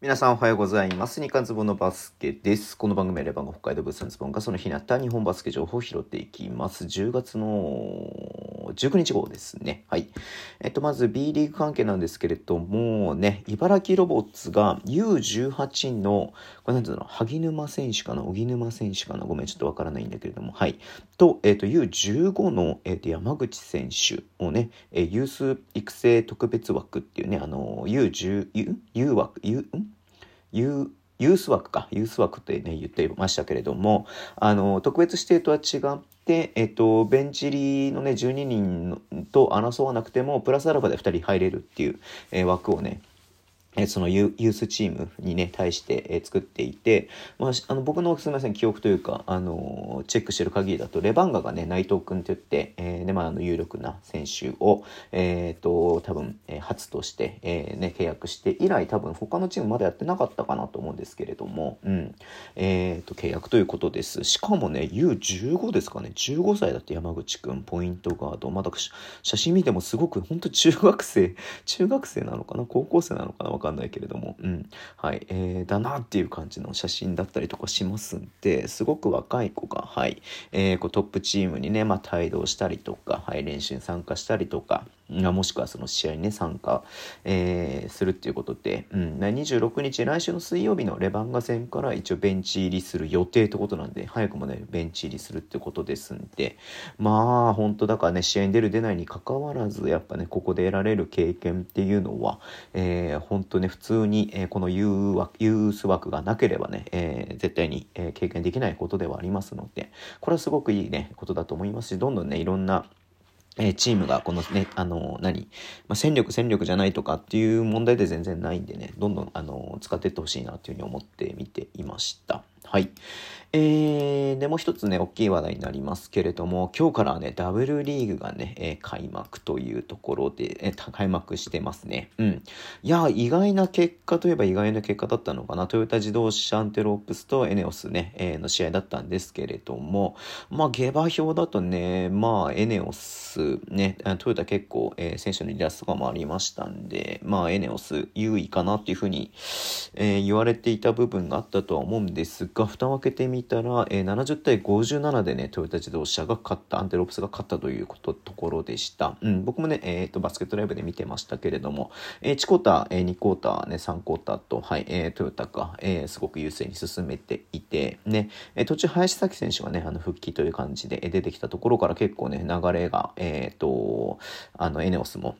皆さんおはようございます。日刊ズボンのバスケです。この番組はレバンが北海道物産ズボンがその日にあった日本バスケ情報を拾っていきます。10月の19日号ですね。はい。えっと、まず B リーグ関係なんですけれども、ね、茨城ロボッツが U18 の、これなんていうの、萩沼選手かな、荻沼選手かな、ごめん、ちょっとわからないんだけれども、はい。と、えっと、U15 の、えっと、山口選手をね、えユース育成特別枠っていうね、あの、U10、U, U 枠、U、ん？ユユース枠か、ユース枠ってね、言ってましたけれども、あの、特別指定とは違って、えっと、ベンチ入りのね、12人と争わなくても、プラスアルファで2人入れるっていう、えー枠をね、えそのユースチームにね、対して、え作っていて、まあ、あの僕のすみません、記憶というか、あのチェックしてる限りだと、レバンガがね、内藤君って言って、えーで、まあ、あの、有力な選手を、えっ、と、多分、えー初として、えーね、契約して以来、多分、他のチームまだやってなかったかなと思うんですけれども、うん。えっ、と、契約ということです。しかもね、U15 ですかね、15歳だって山口君、ポイントガード。まだ写真見てもすごく、本当中学生、中学生なのかな？高校生なのかな？わかんないけれども、うん。はい、えーだなっていう感じの写真だったりとかしますんで、すごく若い子が、はい、えーこうトップチームにね、まあ、帯同したりとか、はい、練習に参加したりとか、もしくはその試合にね、参加、えーするっていうことで、うん、26日、来週の水曜日のレバンガ戦から一応ベンチ入りする予定ってことなんで、早くもね、ベンチ入りするってことですんで、まあ、本当だからね、試合に出る出ないに関わらず、やっぱね、ここで得られる経験っていうのは、えー、本当ね、普通に、えーこのユー枠ユース枠がなければね、えー絶対に、えー経験できないことではありますので、これはすごくいいね、ことだと思いますし、どんどんね、いろんな、えーチームがこのね、あの何、まあ、戦力戦力じゃないとかっていう問題で全然ないんでね、どんどん、あの使っていってほしいなっていうふうに思って見ていました。はい。えー、でもう一つね、大きい話題になりますけれども、今日からはね、W リーグがね、えー開幕というところで、えー開幕してますね。うん。いや、意外な結果といえば意外な結果だったのかな。トヨタ自動車アンテロープスとエネオスね、えーの試合だったんですけれども、まあ、下馬評だとね、まあ、エネオス、ね、トヨタ結構、えー選手の離脱とかもありましたんで、まあ、エネオス優位かなっていうふうに、えー言われていた部分があったとは思うんですがが、蓋を開けてみたら、えー70対57でね、トヨタ自動車が勝った、アンテロープスが勝ったということ、ところでした。うん、僕もね、えっ、と、バスケットライブで見てましたけれども、えー、1クォーター、えー2クォーター、ね、3クォーターと、はい、えートヨタが、えーすごく優勢に進めていて、ね、えー途中、林咲選手がね、あの、復帰という感じでえ出てきたところから結構ね、流れが、えっ、と、あの、エネオスも、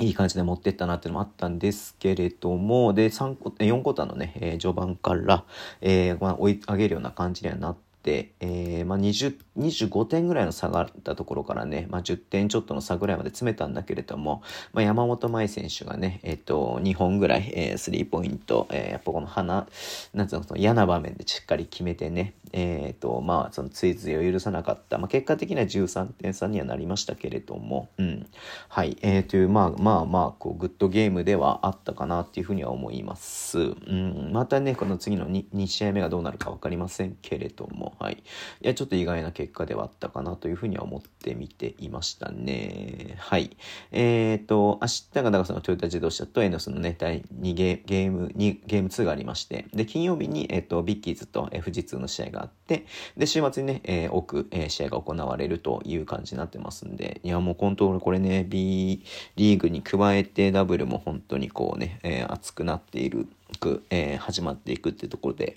いい感じで持ってったなっていうのもあったんですけれども、で、3コ、4クォーターのね、えー序盤から、えーまあ、追い上げるような感じにはなって、えーまあ、20、25点ぐらいの差があったところからね、まあ、10点ちょっとの差ぐらいまで詰めたんだけれども、まあ、山本麻衣選手がね、えっ、と、2本ぐらい、えースリーポイント、えーやっぱこの花、なんつうの、その嫌な場面でしっかり決めてね、えっ、と、まあ、その追随を許さなかった、まあ、結果的には13点差にはなりましたけれども、うん。はい、えー、という、まあまあまあ、こう、グッドゲームではあったかなっていうふうには思います。うん。またね、この次の 2, 2試合目がどうなるか分かりませんけれども、はい。いや、ちょっと意外な結果ではあったかなというふうには思って見ていましたね。はい。えっ、と、明日が、だからそのトヨタ自動車とエノスのね、第2ゲゲーム、2ゲーム2がありまして、で、金曜日に、えっ、と、ビッキーズとえー富士通の試合があって、で、週末にね、えー多く、えー試合が行われるという感じになってますんで、いや、もう本当これね、B リーグに加えてダブルも本当にこうね、えー熱くなっている、くえー始まっていくっていうところで、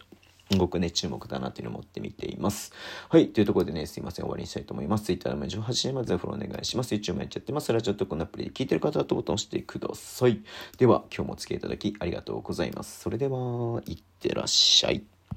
すごくね、注目だなというのを思って見ています。はい。というところでね、すいません。終わりにしたいと思います。Twitter でも18時までフォローお願いします。YouTube もやっちゃってます。ラジオとこのアプリで聞いてる方はとボタンを押してください。では、今日もお付き合いいただきありがとうございます。それでは、いってらっしゃい。